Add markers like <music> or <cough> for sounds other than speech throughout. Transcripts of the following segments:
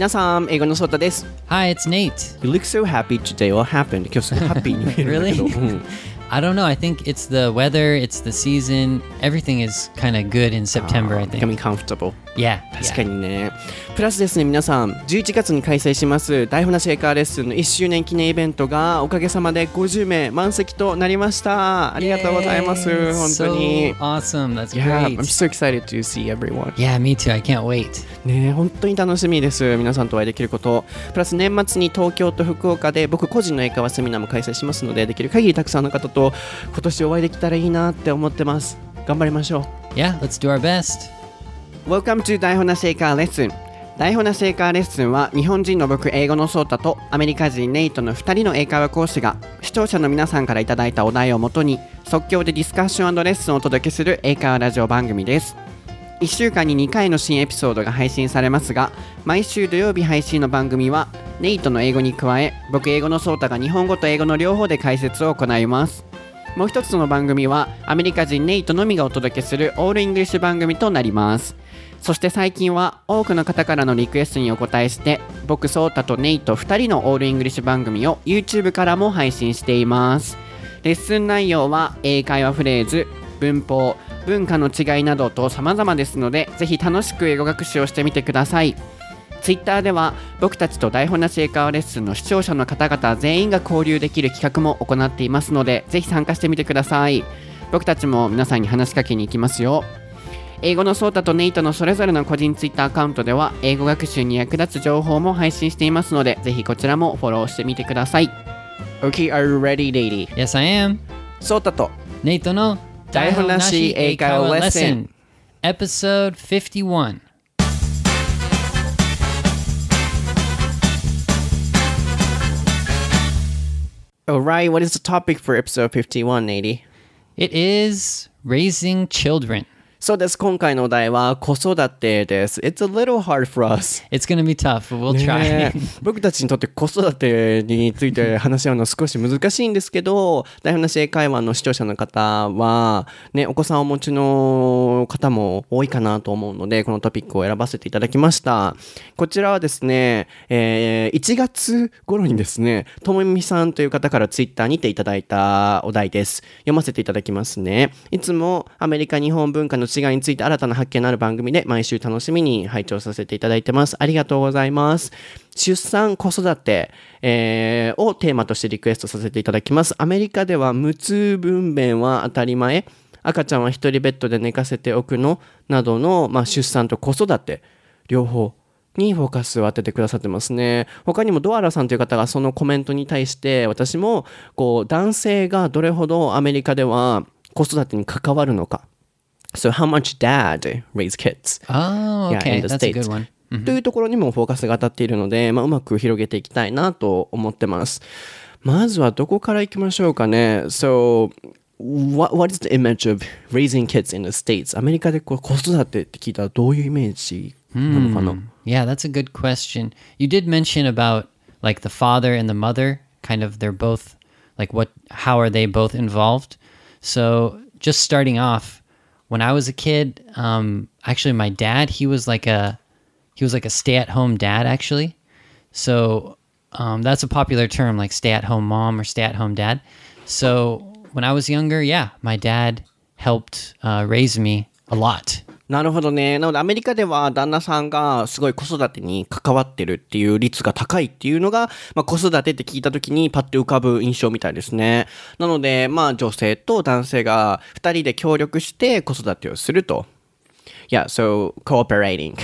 皆さん、英語のソータです。 Hi, it's Nate. You look so happy today. What happened? 今日すごいハッピーに見えるんだけど。 Really? <laughs> うん <laughs> I don't know. I think it's the weather, it's the season. Everything is kind of good in September, I think. Becoming comfortable. Yeah. 確かにね。プラスですね、皆さん、11月に開催します、台本なし英会話レッスンの1周年記念イベントが、おかげさまで50名満席となりました。ありがとうございます。本当に So。awesome. That's Yeah, great. I'm so excited to see everyone. Yeah, me too. I can't wait. ね本当に楽しみです。皆さんとお会いできること。プラス年末に東京と福岡で僕個人の英会話セミナーも開催しますので、できる限りたくさんの方と今年お会いできたらいいなって思ってます。頑張りましょう。Yeah, let's do our best. Welcome to 台本なし英会話レッスン台本なし英会話レッスンは日本人の僕英語のソータとアメリカ人ネイトの2人の英会話講師が視聴者の皆さんからいただいたお題をもとに即興でディスカッションレッスンをお届けする英会話ラジオ番組です。1週間に2回の新エピソードが配信されますが毎週土曜日配信の番組はネイトの英語に加え僕英語のソータが日本語と英語の両方で解説を行います。もう一つの番組はアメリカ人ネイトのみがお届けする all English 番組となります。そして最近は多くの方からのリクエストにお答えして僕ソータとネイト2人の all English 番組を YouTube からも配信しています。レッスン内容は英会話フレーズ文法文化の違いなどと様々ですのでぜひ楽しく英語学習をしてみてください。Twitter では僕たちと台本なし英会話レッスンの視聴者の方々全員が交流できる企画も行っていますのでぜひ参加してみてください。僕たちも皆さんに話しかけに行きますよ。英語のソータとネイトのそれぞれの個人ツイッターアカウントでは英語学習に役立つ情報も配信していますのでぜひこちらもフォローしてみてください Okay, are you ready, lady? Yes, I am ソータとネイトの台本なし英会話レッスン Episode 51All right, what is the topic for episode 51, Nady? It is raising children. そうです、今回のお題は子育てです。It's a little hard for us. It's to be tough, but we'll <laughs> ね try. え僕たちにとって子育てについて話し合うのは少し難しいんですけど台本なし英会話の視聴者の方は、ね、お子さんをお持ちの方も多いかなと思うのでこのトピックを選ばせていただきましたこちらはですね、えー1月頃にですねともみさんという方からツイッターにていただいたお題です読ませていただきますねいつもアメリカ日本文化の違いについて新たな発見のある番組で毎週楽しみに拝聴させていただいてます。ありがとうございます。出産子育て、えーをテーマとしてリクエストさせていただきます。アメリカでは無痛分娩は当たり前。赤ちゃんは一人ベッドで寝かせておくのなどの、まあ、出産と子育て両方にフォーカスを当ててくださってますね。他にもドアラさんという方がそのコメントに対して私もこう男性がどれほどアメリカでは子育てに関わるのか So how much dad raise kids? Oh, Yeah, okay. in the That's a good States. one. というところにもフォーカスが当たっているので、まあ、うまく広げていきたいなと思ってます。まずはどこから行きましょうかね。So, what, what is the image of raising kids in the States? アメリカでこう子育てって聞いたらどういうイメージなのかな、 Yeah, that's a good question. You did mention about like the father and the mother, kind of they're both like what how are they both involved? So, just starting off, when I was a kid, um actually my dad, he was like a he was like a stay-at-home dad actually. So, um that's a popular term like stay-at-home mom or stay-at-home dad. So, when I was younger, yeah, my dad helped uh, raise me a lot. なるほどね。なのでアメリカでは旦那さんがすごい子育てに関わってるっていう率が高いっていうのが、まあ、子育てって聞いた時にパッと浮かぶ印象みたいですね。なので、まあ女性と男性が二人で協力して子育てをすると。Yeah, so cooperating.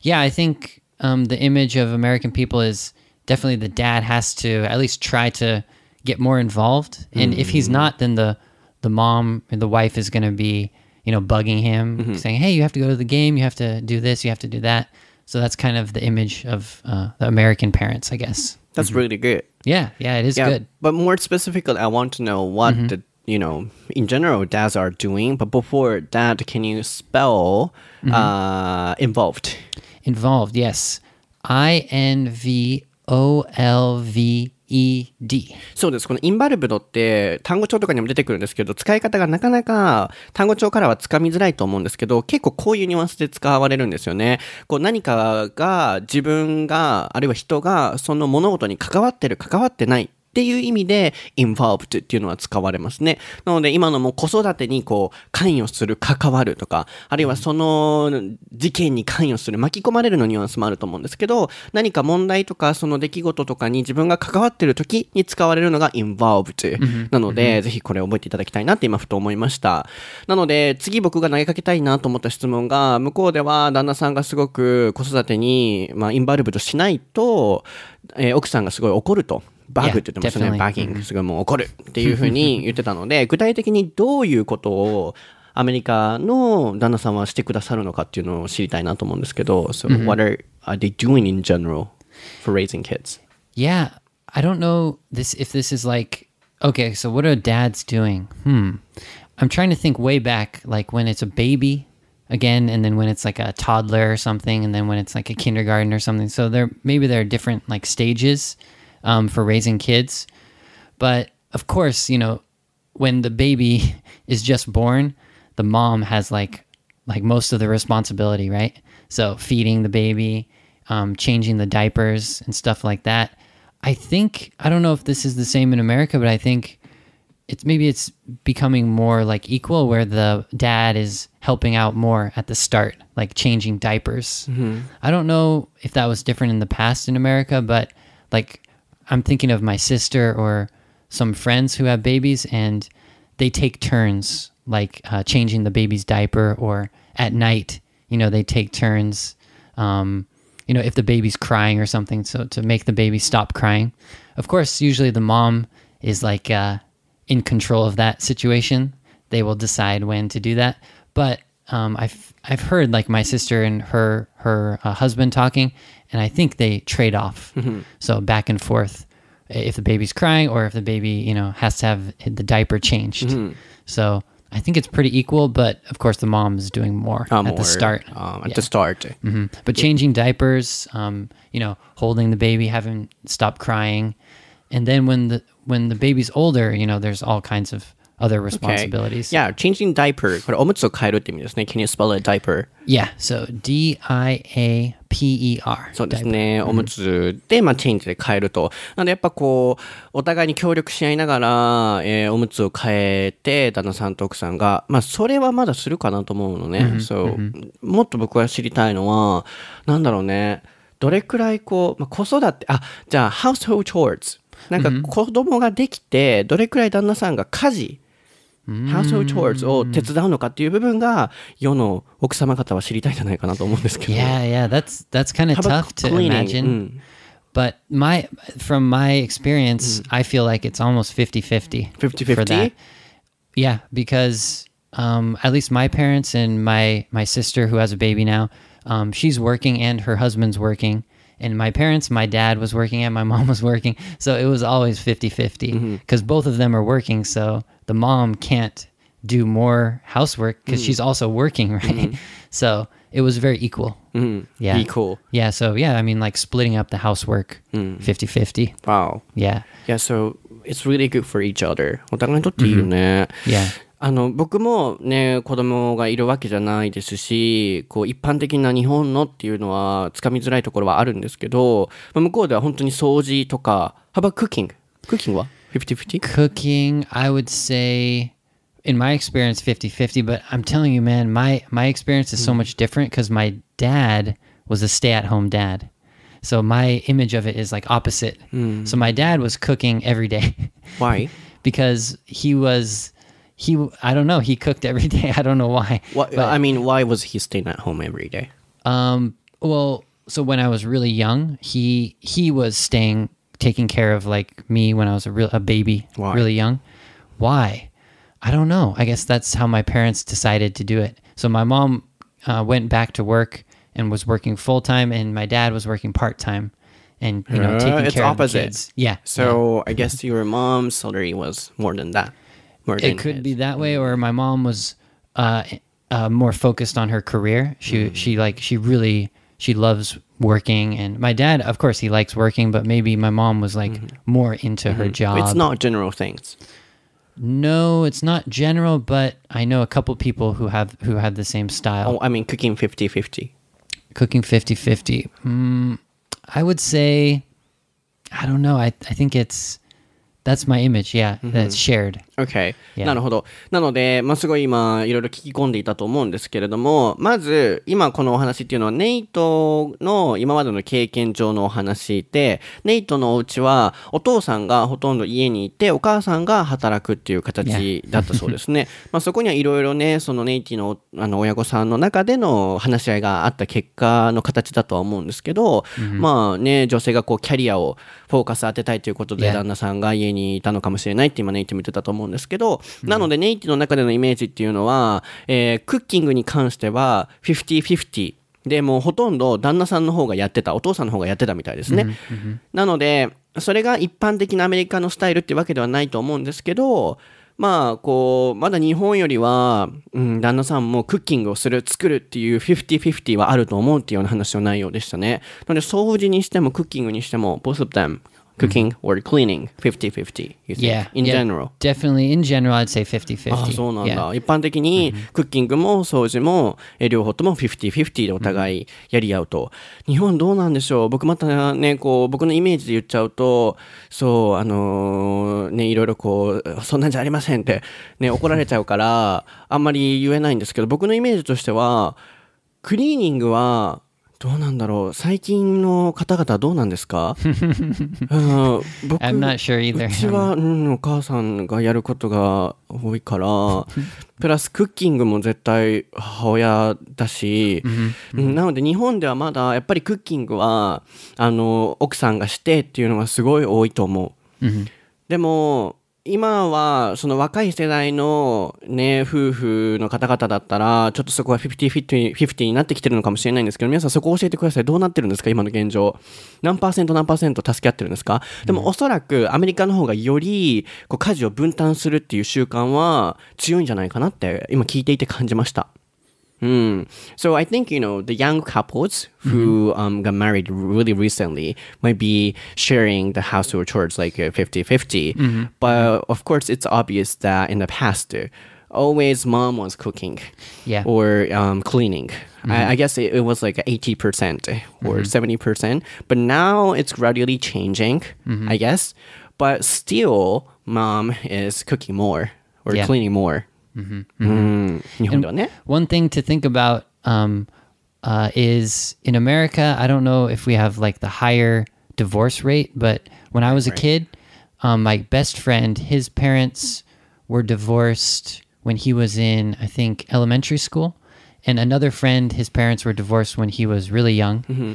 Yeah, I think um, the image of American people is definitely the dad has to at least try to get more involved, and if he's not, then the the mom or the wife is going to be you know bugging him, saying, "Hey, you have to go to the game, you have to do this, you have to do that." So that's kind of the image of uh, the American parents, I guess. That's really good. Yeah, yeah, it is Yeah, good. but more specifically, I want to know what the you know in general dads are doing. But before that, can you spell uh, involved? Involved, yes. I N V O L V ED そうです。このインバルブドって単語帳とかにも出てくるんですけど、使い方がなかなか単語帳からはつかみづらいと思うんですけど、結構こういうニュアンスで使われるんですよね。こう何かが自分が、あるいは人がその物事に関わってる、関わってない。っていう意味で involved っていうのは使われますね。なので今のも子育てにこう関与する、関わるとか、あるいはその事件に関与する、巻き込まれるのニュアンスもあると思うんですけど、何か問題とかその出来事とかに自分が関わってる時に使われるのが involved なので、ぜひこれ覚えていただきたいなって今ふと思いました。なので次僕が投げかけたいなと思った質問が、向こうでは旦那さんがすごく子育てに、まあ、インバルブとしないと、えー奥さんがすごい怒ると。バグって言ってましたね。 Yeah, definitely. バギング。すごいもう怒るっていうふうに言ってたので、具体的にどういうことをアメリカの旦那さんはしてくださるのかっていうのを知りたいなと思うんですけど、So what are, are they doing in general for raising kids? Yeah, I don't know this if this is like okay, so what are dads doing? Hmm. I'm trying to think way back like when it's a baby again and then when it's like a toddler or something and then when it's like a kindergarten or something. So there maybe there are different like stages um, for raising kids. But of course, you know, when the baby <laughs> is just born, the mom has like like most of the responsibility, right? So feeding the baby, um, changing the diapers and stuff like that. I think I don't know if this is the same in America, but I think it's maybe it's becoming more like equal where the dad is helping out more at the start, like changing diapers. I don't know if that was different in the past in America, but like I'm thinking of my sister or some friends who have babies and they take turns like uh, changing the baby's diaper or at night, you know, they take turns. Um, you know, if the baby's crying or something, so to make the baby stop crying. Of course, usually the mom is like uh, in control of that situation. They will decide when to do that. But um, I've I've heard like my sister and her her uh, husband talking, and I think they trade off. So back and forth, if the baby's crying or if the baby you know has to have the diaper changed. So I think it's pretty equal, but of course the mom is doing more Uh, at more, the start. Um, at Yeah. the start. hmm But changing diapers, um, you know, holding the baby, having stop crying, and then when the when the baby's older, you know, there's all kinds of other Okay. responsibilities. Yeah, changing diaper. これおむつを変えるって意味ですね。Can you spell it diaper? Yeah. So D I A P E R. そうですね。おむつで、まあ、チェンジで変えると。なので、やっぱこう、お互いに協力し合いながら、えーおむつを変えて、旦那さんと奥さんが、まあ、それはまだするかなと思うのね。そう。もっと僕が知りたいのは、なんだろうね。どれくらいこう、まあ、子育て、あ、じゃあ、household chores。なんか子供ができて、どれくらい旦那さんが家事、household chores を手伝うのかっていう部分が、世の奥様方は知りたいんじゃないかなと思うんですけど。 Yeah, yeah. That's that's kind of How about tough to cleaning? imagine. うん。 But my from my experience, I feel like it's almost 50-50. 50-50? for that. Yeah, because um, at least my parents and my my sister who has a baby now, um, she's working and her husband's working. And my parents, my dad was working and my mom <laughs> was working. So it was always 50-50 because both of them are working. So the mom can't do more housework because she's also working, <laughs> right? So it was very equal. Yeah. Equal. Yeah, so yeah, I mean like splitting up the housework 50-50. Wow. Yeah. Yeah, so it's really good for each other. お互いにとっていいよね。 Yeah. あの、僕もね、子供がいるわけじゃないですし、こう、一般的な日本のっていうのは、つかみづらいところはあるんですけど、まあ向こうでは本当に掃除とか、How about cooking? Cooking は ?50-50? Cooking, I would say in my experience 50-50, but I'm telling you man, my my experience is so much different cuz my dad was a stay-at-home dad. So my image of it is like opposite. So my dad was cooking every day Why? because he was he I don't know, he cooked every <laughs> day. I don't know why. What, I mean, why was he staying at home every day? Um, well, so when I was really young, he he was staying taking care of like me when I was a real a baby, Why? really young. Why? I don't know. I guess that's how my parents decided to do it. So my mom uh, went back to work and was working full time, and my dad was working part time, and you know Uh, taking it's care opposite. of the kids. Yeah. So, I guess your mom's salary was more than that. It could be that way or my mom was uh, uh, more focused on her career she Mm. she like she really she loves working, and my dad, of course, he likes working, but maybe my mom was like more into her job. It's not general things. No, it's not general, but I know a couple people who have who had the same style. Oh, I mean cooking 50-50. Cooking 50-50. Mm, I would say I don't know. I I think it's that's my image. Yeah, that's shared. Okay. いやなるほど。なので、まあ、すごい今、いろいろ聞き込んでいたと思うんですけれども、まず、今このお話っていうのは、ネイトの今までの経験上のお話で、ネイトのお家は、お父さんがほとんど家にいて、お母さんが働くっていう形 <laughs> だったそうですね。まあ、そこにはいろいろね、そのネイティのあの親御さんの中での話し合いがあった結果の形だとは思うんですけど、まあね、女性がこう、キャリアをフォーカス当てたいということで、Yeah. 旦那さんが家にいたのかもしれないって今ネイティも言ってたと思うんですけど、なのでネイティの中でのイメージっていうのは、えークッキングに関しては50-50でもうほとんど旦那さんの方がやってたお父さんの方がやってたみたいですね、なのでそれが一般的なアメリカのスタイルってわけではないと思うんですけどまあこうまだ日本よりは、うん、旦那さんもクッキングをする作るっていう50-50はあると思うっていうような話の内容でしたね。なので掃除にしてもクッキングにしても both of them cooking or cleaning 50-50 you think Yeah, in yeah, general? Definitely. In general, I'd say 50-50. ああそうなんだ、Yeah. 一般的にクッキングも掃除もえー両方とも50-50でお互いやり合うと、日本どうなんでしょう？僕またねこう僕のイメージで言っちゃうとそうあのーねいろいろこうそんなんじゃありませんってね <laughs> 怒られちゃうからあんまり言えないんですけど僕のイメージとしてはクリーニングはどうなんだろう最近の方々はどうなんですか、<laughs> うん、僕 I'm not sure either. うちは、うん、お母さんがやることが多いから、<laughs> プラスクッキングも絶対母親だし、うんなので日本ではまだやっぱりクッキングは、あの、奥さんがしてっていうのがすごい多いと思う。でも、今はその若い世代のね、夫婦の方々だったら、ちょっとそこは50-50 50になってきてるのかもしれないんですけど、皆さんそこを教えてください。どうなってるんですか今の現状。何パーセント何パーセント助け合ってるんですか？でもおそらくアメリカの方がよりこう家事を分担するっていう習慣は強いんじゃないかなって今聞いていて感じました。Mm. So I think you know the young couples who um, got married really recently might be sharing the household chores like uh, 50-50 but of course it's obvious that in the past always mom was cooking Yeah. or um, cleaning. I, I guess it, it was like 80% or 70% but now it's gradually changing I guess. But still mom is cooking more or Yeah. cleaning more Mm-hmm. Mm-hmm. mm-hmm. One thing to think about um, uh, is in America, I don't know if we have like the higher divorce rate, but when I was a kid, um, my best friend, his parents were divorced when he was in, I think, elementary school. And another friend, his parents were divorced when he was really young, mm-hmm.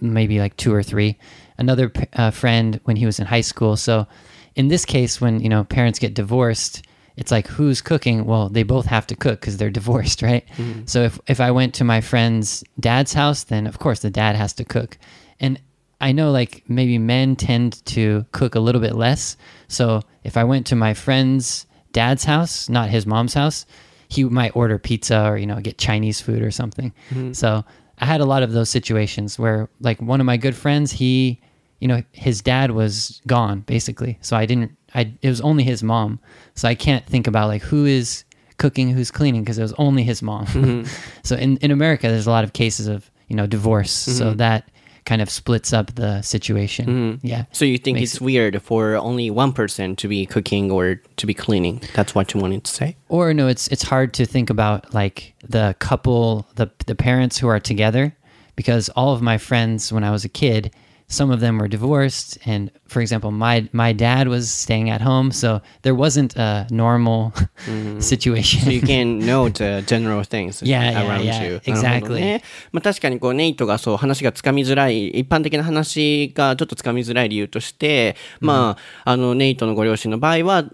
maybe like two or three. Another uh, friend when he was in high school. So in this case, when you know parents get divorced, it's like who's cooking? Well they both have to cook because they're <laughs> divorced right? Mm-hmm. So if, if i went to my friend's dad's house then of course the dad has to cook. And i know like maybe men tend to cook a little bit less. So if i went to my friend's dad's house not his mom's house he might order pizza or you know get chinese food or something. Mm-hmm. So i had a lot of those situations where like one of my good friends he you know his dad was gone basically. So i didn't i it was only his mom. So i can't think about like who is cooking who's cleaning because it was only his mom. Mm-hmm. <laughs> So in, in america there's a lot of cases of you know divorce. So mm-hmm. that kind of splits up the situation. Mm-hmm. Yeah. So you think Makes it's weird for only one person to be cooking or to be cleaning? That's what you wanted to say? or no it's it's hard to think about like the couple the the parents who are together. Because all of my friends when I was a kid some of them were divorced and for example my my dad was staying at home so there wasn't a normal <laughs> situation So you can know the general things <laughs> Yeah, yeah, around yeah, you. なるほど exactly. ねまあ、確かにこうネイトがそう話がつかみづらい、一般的な話がちょっとつかみづらい理由として、まあ、あのネイトのご両親の場合は、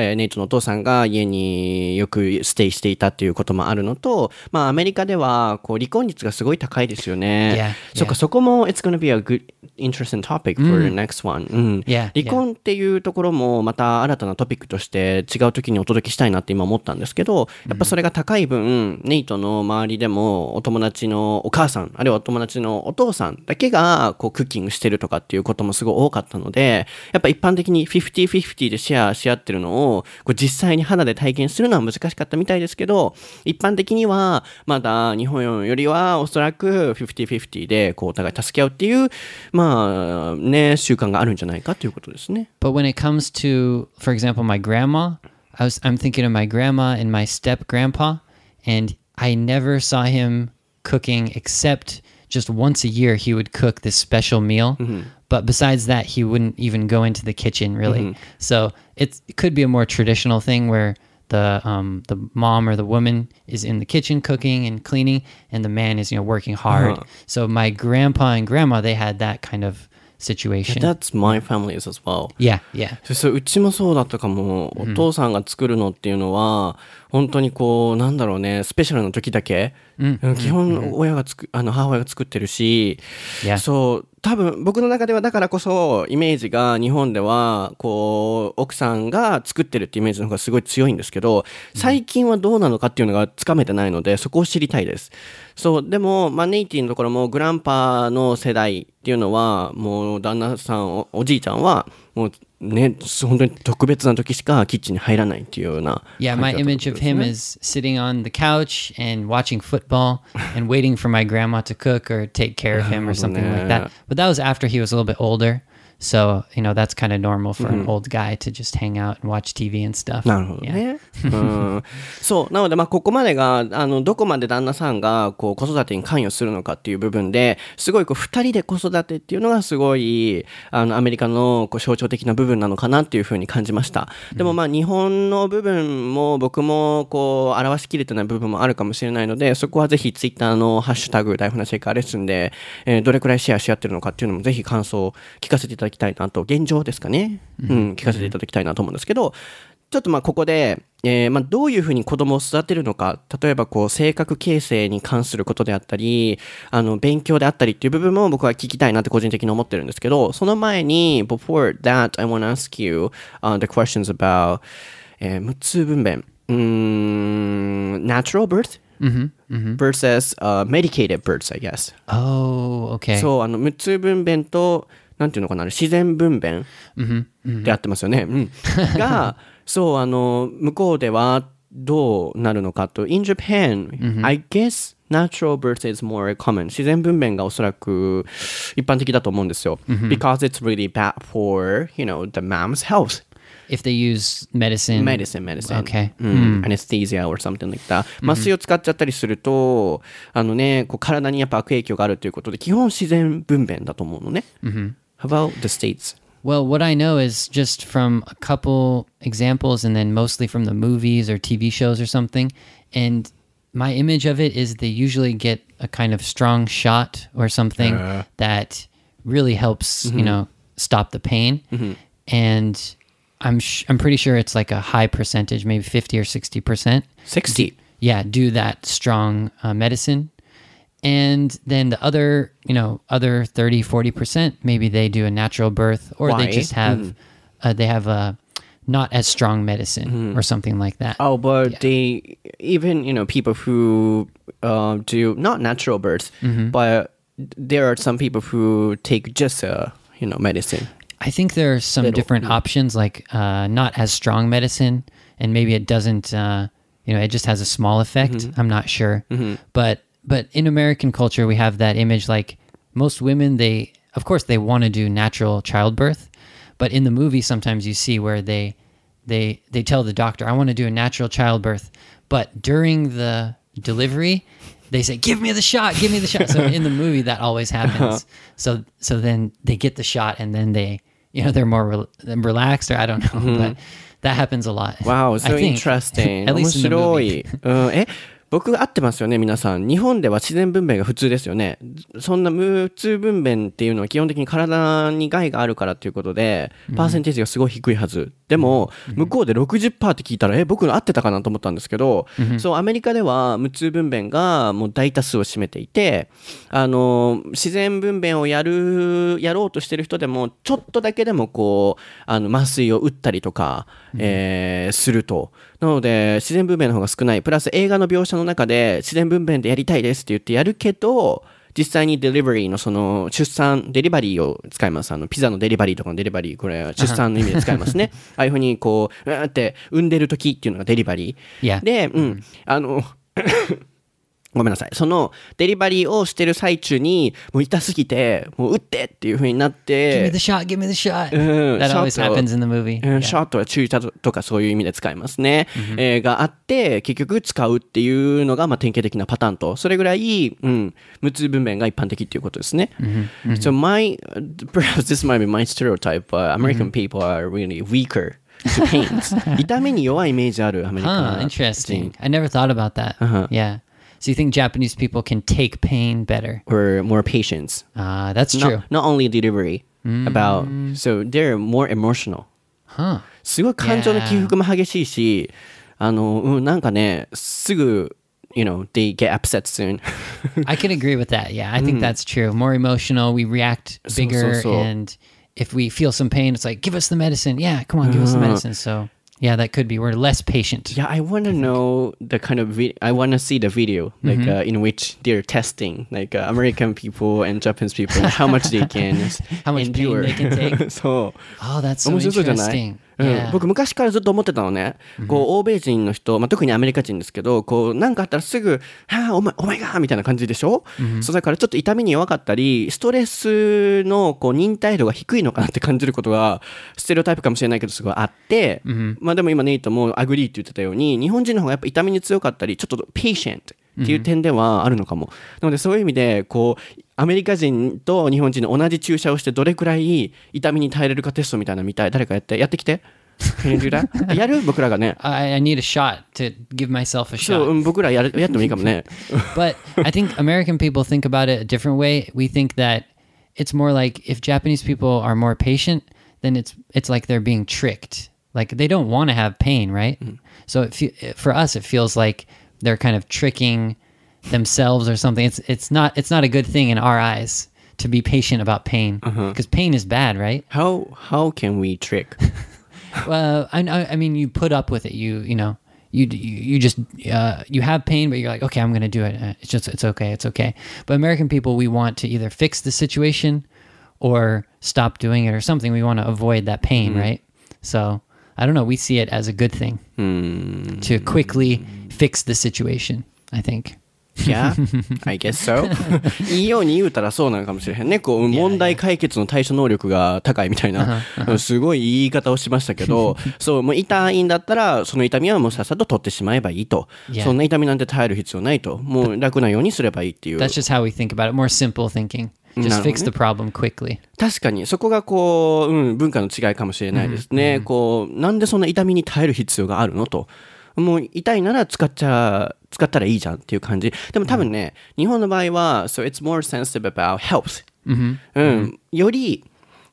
えーネイトのお父さんが家によくステイしていたっていうこともあるのと、まあアメリカではこう離婚率がすごい高いですよね。Yeah, そっか、yeah. そこも It's gonna be a good interesting topic for the next one、うん。Yeah, 離婚っていうところもまた新たなトピックとして違う時にお届けしたいなって今思ったんですけど、やっぱそれが高い分、ネイトの周りでもお友達のお母さん、あるいはお友達のお父さんだけがこうクッキングしてるとかっていうこともすごい多かったので、やっぱ一般的に50-50でシェアし合ってるのをこう実際に肌で体験するのは難しかったみたいですけど、一般的にはまだ日本よりはおそらく50-50でこうお互い助け合うっていう、まあね、習慣があるんじゃないかということですね。But when it comes to, for example, my grandma, I was I'm thinking of my grandma and my step grandpa, and I never saw him cooking except just once a year he would cook this special meal. But besides that, he wouldn't even go into the kitchen really. So it's, it could be a more traditional thing where the um, the mom or the woman is in the kitchen cooking and cleaning, and the man is you know working hard. So my grandpa and grandma they had that kind of situation. That's my family as well. yeah, yeah. そうそううちもそうだったかも。お父さんが作るのっていうのは、 本当にこう、なんだろうね、スペシャルな時だけ。基本、親がつく、あの、母親が作ってるし.そう、多分、僕の中ではだからこそ、イメージが日本では、こう、奥さんが作ってるってイメージの方がすごい強いんですけど、最近はどうなのかっていうのがつかめてないので、そこを知りたいです。そう、でも、まあ、ネイティのところも、グランパの世代っていうのは、もう、旦那さん、おおじいちゃんは、もう、ね、本当に特別な時しかキッチンに入らないっていうような。 Yeah, my 感じだったって image こ of とです him ね is sitting on the couch and watching football and waiting for my grandma to cook or take care of him or something <laughs> like that. But that was after he was a little bit older. So, you know, that's kind of normal for an old guy to just hang out and watch TV and stuff. なるほど.ね。うん、そう。なので、まあ、ここまでが、あの、どこまで旦那さんが、こう、子育てに関与するのかっていう部分で、すごい、こう、二人で子育てっていうのが、すごい、あの、アメリカの、こう、象徴的な部分なのかなっていうふうに感じました。でも、まあ、日本の部分も、僕も、こう、表しきれてない部分もあるかもしれないので、そこはぜひ、ツイッターのハッシュタグ、台風なシェイカーレッスンで、えーどれくらいシェアし合ってるのかっていうのも、ぜひ感想を聞かせていただきたいなと、現状ですかね。うん、聞かせていただきたいなと思うんですけど、ちょっとまあここで、えーまあどういうふうに子供を育てるのか、例えばこう性格形成に関することであったり、あの勉強であったりっていう部分も僕は聞きたいなって個人的に思ってるんですけど、その前に、before that, I want to ask you、uh, the questions about、えー無痛分娩。うーん、natural birth? versus、uh, medicated births, I guess. Oh, okay. そう、あの、無痛分娩と、なんていうのかな、自然分娩ってあってますよね。うん。が、そう、あの、向こうではどうなるのかと。In Japan, I guess natural birth is more common. 自然分娩がおそらく一般的だと思うんですよ。Because it's really bad for, you know, the mom's health. if they use medicine. medicine, medicine. Okay. うん。anesthesia or something like that. 麻酔を使っちゃったりすると、あのね、こう体にやっぱ悪影響があるということで、基本自然分娩だと思うのね。How about the states? Well, what I know is just from a couple examples and then mostly from the movies or TV shows or something. And my image of it is they usually get a kind of strong shot or something uh-huh. that really helps, you mm-hmm. know, stop the pain. Mm-hmm. And I'm sh- I'm pretty sure it's like a high percentage, maybe 50 or 60%. 60. yeah do that strong uh, medicine and then the other you know other 30 40% maybe they do a natural birth or Why? they just have uh, they have a not as strong medicine or something like that. Oh, but they even you know people who uh, do not natural birth, but there are some people who take just uh, you know medicine. i think there are some Little, different options like uh, not as strong medicine and maybe it doesn't uh, you know it just has a small effect. I'm not sure. But but in American culture, we have that image like most women, they, of course, they want to do natural childbirth. But in the movie, sometimes you see where they, they, they tell the doctor, I want to do a natural childbirth. But during the delivery, they say, "Give me the shot, give me the shot." So in the movie, that always <laughs> uh-huh. happens. So so then they get the shot, and then they, you know, they're more re- relaxed, or I don't know, mm-hmm. but that happens a lot. Wow, so <laughs> interesting. At least in the movie. Uh, eh, 僕合ってますよね、皆さん。日本では自然分娩が普通ですよね。そんな無痛分娩っていうのは基本的に体に害があるからっていうことで、パーセンテージがすごい低いはずでも、向こうで60%って聞いたら、え、僕の合ってたかなと思ったんですけど、そう、アメリカでは無痛分娩がもう大多数を占めていて、あの、自然分娩をやる、やろうとしてる人でも、ちょっとだけでもこう、あの、麻酔を打ったりとか、えーすると。なので、自然分娩の方が少ない。プラス映画の描写の中で、自然分娩でやりたいですって言ってやるけど、実際にデリバリーのその出産、デリバリーを使います。あの、ピザのデリバリーとかのデリバリー、これ出産の意味で使いますね。<laughs> ああいうふうにこう、うーって産んでる時っていうのがデリバリー。で、うん、あの、ごめんなさい。そのデリバリーをしてる最中に、もう痛すぎて、もう打ってっていうふうになっ Give me て the、shot. Give me the shot. Uh, that always happens in the movie. うん.ショットは注意とかそういう意味で使いますね。えーがあって、結局使うっていうのが、まあ、典型的なパターンと、それぐらい、うん、無痛分娩が一般的っていうことですね。So my, perhaps this might be my stereotype, but American people are really weaker to pains. 痛みに弱いイメージあるアメリカ Huh, 人。interesting. I never thought about that. Yeah. So you think Japanese people can take pain better? Or more patience. Ah, that's true. Not, not only delivery, about, so they're more emotional. Huh. すごい感情の起伏も激しいし、あの、うん、なんかね、すぐ、you know, they get upset soon. <laughs> I can agree with that. Yeah, I think that's true. More emotional, we react So, bigger, so, so. and if we feel some pain, it's like, give us the medicine. Yeah, come on, give us the medicine. So, yeah, that could be. We're less patient. Yeah, I want to know the kind of video. I want to see the video, like mm-hmm. uh, in which they're testing, like uh, American people and Japanese people, how much they can, <laughs> how much endure. pain they can take. <laughs> so, oh, that's so interesting. うん.僕昔からずっと思ってたのね、こう欧米人の人、まあ、特にアメリカ人ですけどこうなんかあったらすぐ「はあお前お前が!」みたいな感じでしょ、そうだからちょっと痛みに弱かったりストレスのこう忍耐度が低いのかなって感じることがステレオタイプかもしれないけどすごいあって、まあでも今ネイトも agree って言ってたように日本人の方がやっぱ痛みに強かったりちょっと patient っていう点ではあるのかも。なのでそういう意味でこうアメリカ人と日本人の同じ注射をしてどれくらい痛みに耐えれるかテストみたいなの見たい。誰かやってやってきて。Can you do that? やる僕らがね。I, I need a shot to give myself a そう、shot. うん僕らやるやってもいいかもね。but I think American people think about it a different way. We think that it's more like if Japanese people are more patient, then it's it's like they're being tricked. Like they don't want to have pain, right? So it fe- for us, it feels like they're kind of tricking themselves or something. It's it's not it's not a good thing in our eyes to be patient about pain uh-huh. because pain is bad, right? How, how can we trick? <laughs> well, I, I I mean, you put up with it. You you know, you you, you just uh, you have pain, but you're like, okay, I'm gonna do it. It's just it's okay, it's okay. But American people, we want to either fix the situation or stop doing it or something. We want to avoid that pain, mm-hmm. right? So I don't know. We see it as a good thing hmm. to quickly fix the situation. I think. Yeah, <laughs> I guess so. いいように言うたらそうなのかもしれへんね。こう、問題解決の対処能力が高いみたいな、<laughs> すごい言い方をしましたけど、<laughs> そう、もう痛いんだったら、その痛みはもうさっさと取ってしまえばいいと。そんな痛みなんて耐える必要ないと。もう楽なようにすればいいっていう。That's just how we think about it. More simple thinking. Just fix the problem quickly. 確かに、そこがこう、うん、文化の違いかもしれないですね。こう、なんでそんな痛みに耐える必要があるの？と。もう痛いなら使っちゃ、使ったらいいじゃんっていう感じ。でも多分ね、日本の場合は、so it's more sensitive about health. うん。より、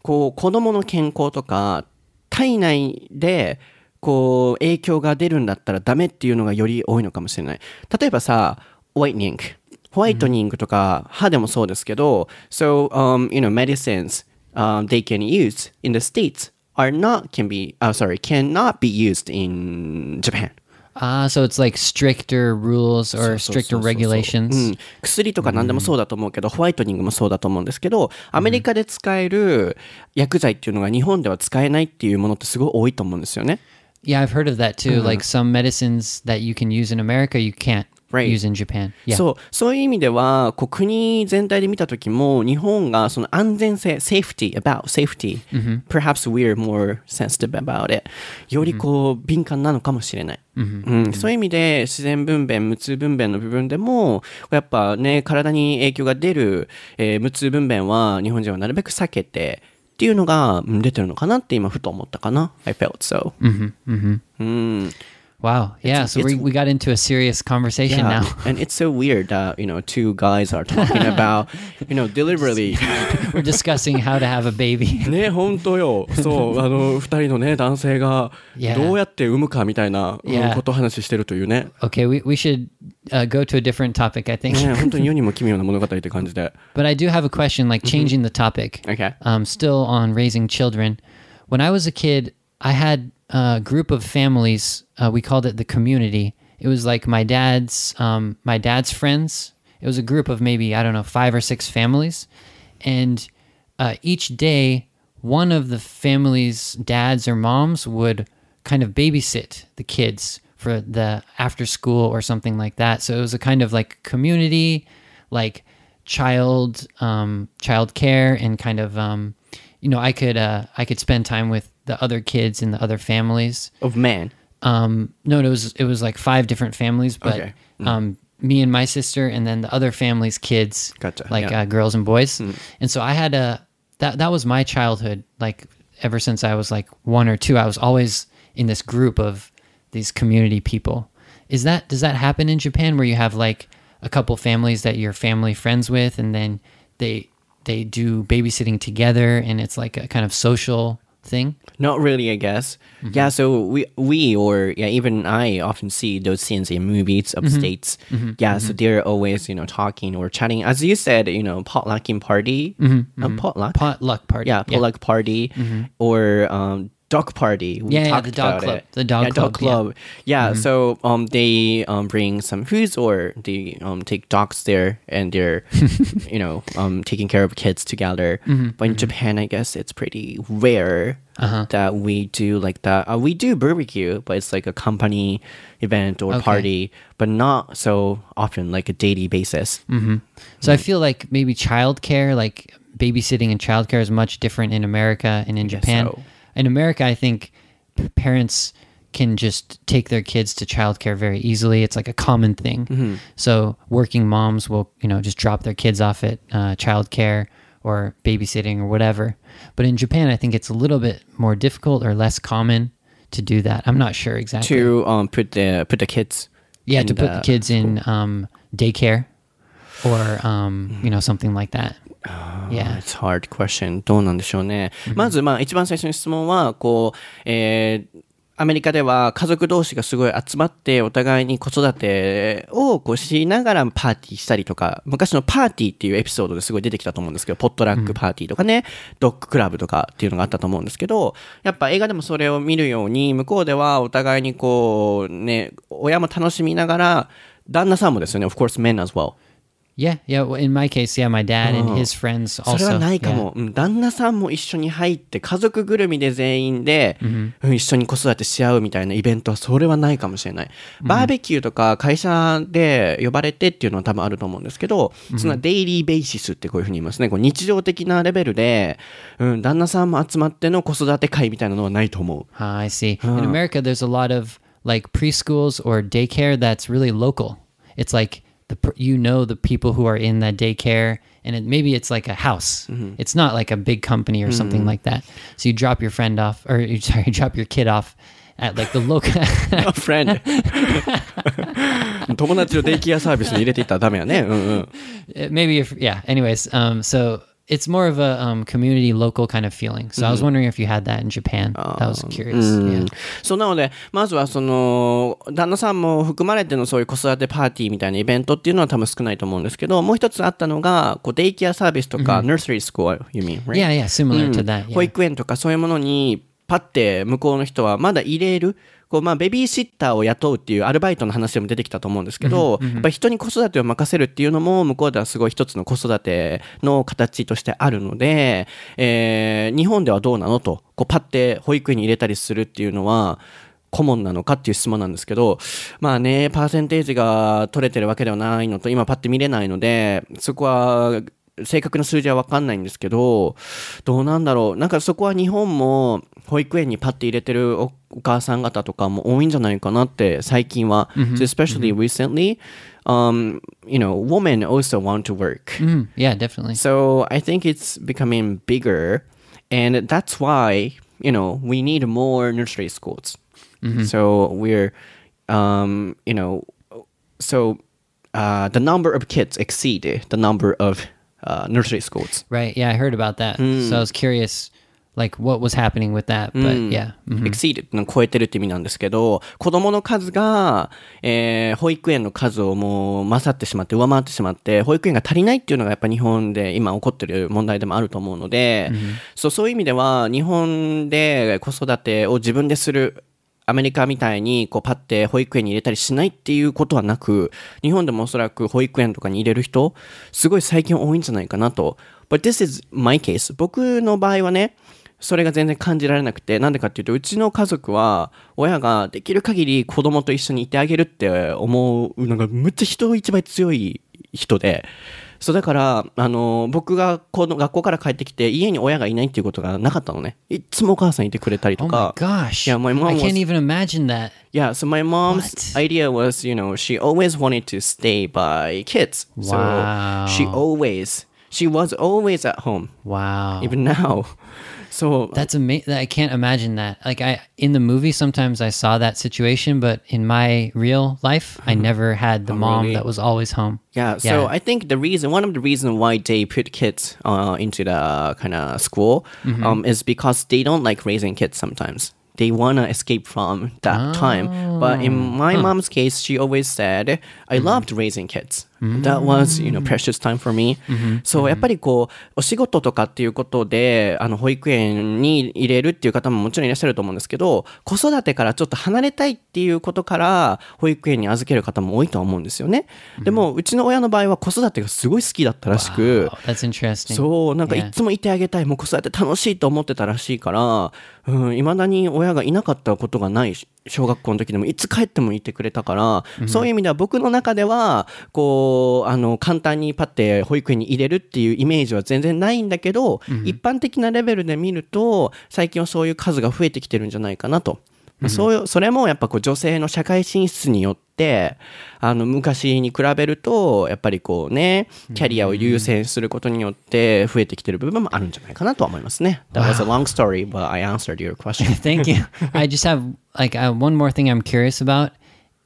こう、子供の健康とか、体内で、こう、影響が出るんだったらダメっていうのがより多いのかもしれない。例えばさ、ホワイトニング。ホワイトニングとか、歯でもそうですけど、so, um, you know, medicines, um, they can use in the States are not, can be, uh, sorry, cannot be used in Japan. Ah, so it's like stricter rules or stricter regulations. うん、薬とか何でもそうだと思うけど、ホワイトニングもそうだと思うんですけど、アメリカで使える薬剤っていうのが日本では使えないっていうものってすごい多いと思うんですよね。Yeah, I've heard of that too. Like some medicines that you can use in America, you can't Right. use in Japan. Yeah. そうそういう意味ではこう国全体で見た時も日本がその安全性 safety about safety、perhaps we're more sensitive about it. よりこう敏感なのかもしれない、うんそういう意味で自然分娩無痛分娩の部分でもやっぱね体に影響が出る、えー無痛分娩は日本人はなるべく避けてっていうのがうん出てるのかなって今ふと思ったかな。I felt so. うん Wow. Yeah. so we, it's- we got into a serious conversation now. <laughs> and it's so weird that you know two guys are talking <laughs> about you know deliberately <laughs> We're discussing how to have a baby. ね本当よそうあの二人のね男性が Yeah. どうやって産むかみたいな、うん Yeah. ことを話してるというね Okay, we, we should uh, go to a different topic, I think. ね本当に世にも奇妙な物語って感じで But I do have a question, like changing the topic. Okay. Um, still on raising children. When I was a kid, I had a group of families. Uh, we called it the community. It was like my dad's um, my dad's friends. It was a group of maybe I don't know five or six families, and uh, each day one of the family's dads or moms would kind of babysit the kids for the after school or something like that. So it was a kind of like community, like child um, child care and kind of um, you know I could uh, I could spend time with the other kids and the other families. of man Um, no, it was it was like five different families, but Okay. um, me and my sister, and then the other family's kids, Gotcha, like yeah. uh, girls and boys. And so I had a that that was my childhood. Like ever since I was like one or two, I was always in this group of these community people. Is that does that happen in Japan where you have like a couple families that you're family friends with, and then they they do babysitting together, and it's like a kind of social thing? Not really, I guess. Mm-hmm. Yeah, so we we or yeah, even I often see those scenes in movies of mm-hmm. states. Mm-hmm. Yeah, so they're always you know talking or chatting. As you said, you know, potlucking party, uh, potluck, Potluck party. yeah, potluck party, or um, dog party. We Yeah, yeah, the dog club. it. The dog yeah, dog club, yeah. club. Yeah, so um, they um bring some foods or they um take dogs there and they're <laughs> you know um taking care of kids together. Mm-hmm, But in Japan, I guess it's pretty rare Uh-huh. that we do like that. Uh, we do barbecue, but it's like a company event or Okay. party, but not so often like a daily basis. So I feel like maybe childcare, like babysitting and childcare, is much different in America and in Japan. so. In America, I think parents can just take their kids to childcare very easily. It's like a common thing. Mm-hmm. So working moms will, you know, just drop their kids off at uh, childcare or babysitting or whatever. But in Japan, I think it's a little bit more difficult or less common to do that. I'm not sure exactly. To um put the put the kids. Yeah, to put the kids in um, daycare or um, you know something like that. Yeah. It's hard question. どうなんでしょうね。まず、まあ、一番最初の質問は、こう、えーアメリカでは家族同士がすごい集まってお互いに子育てをこうしながらパーティーしたりとか、昔のパーティーっていうエピソードですごい出てきたと思うんですけど、ポットラックパーティーとかね、ドッグクラブとかっていうのがあったと思うんですけど、やっぱ映画でもそれを見るように、向こうではお互いにこう、ね、親も楽しみながら、旦那さんもですよね、of course men as well。Yeah, yeah. well, In my case, yeah, my dad and his friends それ also. はないか yeah. も、うん旦那さんも一緒に入って家族ぐるみで全員で、うん一緒に子育てし合うみたいなイベントはそれはないかもしれない、バーベキューとか会社で呼ばれてっていうのは多分あると思うんですけど、そのデイリーベーシスってこういうふうに言いますねこう日常的なレベルで、うん、旦那さんも集まっての子育て会みたいなのはないと思う Ah, I see. In America, there's a lot of like preschools or daycare that's really local. It's like the per- you know the people who are in that daycare, and it, maybe it's like a house. It's not like a big company or something like that. So you drop your friend off, or you sorry, <laughs> you drop your kid off at like the local. <laughs> A friend 友達をデイケアサービスに入れていったらダメやねうんうん Uh, <laughs> maybe if yeah anyways um so it's more of a um, community local kind of feeling so i was wondering if you had that in japan that was curious yeah そうなので、まずはその、旦那さんも含まれてのそういう子育てパーティーみたいなイベントっていうのは多分少ないと思うんですけど、もう一つあったのが、こうデイケアサービスとか、nursery school, you mean, right? yeah yeah similar うん to that. 保育園とかそういうものにパッて向こうの人はまだ入れる？こうまあベビーシッターを雇うっていうアルバイトの話でも出てきたと思うんですけど、やっぱり人に子育てを任せるっていうのも向こうではすごい一つの子育ての形としてあるので、えー日本ではどうなの？とこうパッて保育園に入れたりするっていうのは顧問なのかっていう質問なんですけど、まあね、パーセンテージが取れてるわけではないのと、今パッて見れないので、そこは正確な数字は分かんないんですけど、どうなんだろう？なんかそこは日本も保育園にパッて入れてるおお母さん方とかも多いんじゃないかなって最近は。So especially recently, um, you know, women also want to work. Mm, yeah definitely So I think it's becoming bigger, and that's why you know we need more nursery schools. So we're um, you know, so uh, the number of kids exceed the number of uh, nursery schools. Right. Yeah, I heard about that. So I was curious, like, what was happening with that. But yeah. mhm. exceed の超えてるって意味なんですけど、子供の数が、えー保育園の数をもう勝ってしまって、上回ってしまって、保育園が足りないっていうのがやっぱ日本で今起こってる問題でもあると思うので、そうそういう意味では、日本で子育てを自分でするアメリカみたいにこうパッて保育園に入れたりしないっていうことはなく、日本でもおそらく保育園とかに入れる人、すごい最近多いんじゃないかなと。But this is my case. 僕の場合はね、それが全然感じられなくて、なんでかっていうと、うちの家族は、親ができる限り子供と一緒にいてあげるって思うのが、むっちゃ人一倍強い人で、そうだから、あの、僕がこの学校から帰ってきて、家に親がいないっていうことがなかったのね。いっつもお母さんいてくれたりと Oh my か。gosh. Yeah, my mom I was- can't even imagine that. Yeah, so my mom's What? idea was, you know, she always wanted to stay by kids. Wow. So she always, she was always at home, Wow. even now. So That's amazing. I can't imagine that. Like I in the movie, sometimes I saw that situation, but in my real life, I never had the mom really? that was always home. Yeah, so I think the reason, one of the reasons why they put kids uh, into the kind of school um, is because they don't like raising kids sometimes. They want to escape from that time. But in my mom's case, she always said, I loved raising kids. That was, you know, precious time for me. そう、やっぱりこう、お仕事とかっていうことで、あの、保育園に入れるっていう方ももちろんいらっしゃると思うんですけど、子育てからちょっと離れたいっていうことから、保育園に預ける方も多いとは思うんですよね。でも、うちの親の場合は子育てがすごい好きだったらしく、Oh, that's interesting. そう、なんか.いつもいてあげたい、もう子育て楽しいと思ってたらしいから、うん、未だに親がいなかったことがないし小学校の時でもいつ帰ってもいてくれたから、そういう意味では僕の中では、こう、あの、簡単にパッて保育園に入れるっていうイメージは全然ないんだけど、一般的なレベルで見ると、最近はそういう数が増えてきてるんじゃないかなと。そういうそれもやっぱこう女性の社会進出によってあの昔に比べるとやっぱりこうねキャリアを優先することによって増えてきてる部分もあるんじゃないかなとは思いますね。That was a long story, but I answered your question. Thank you. I just have like uh, one more thing I'm curious about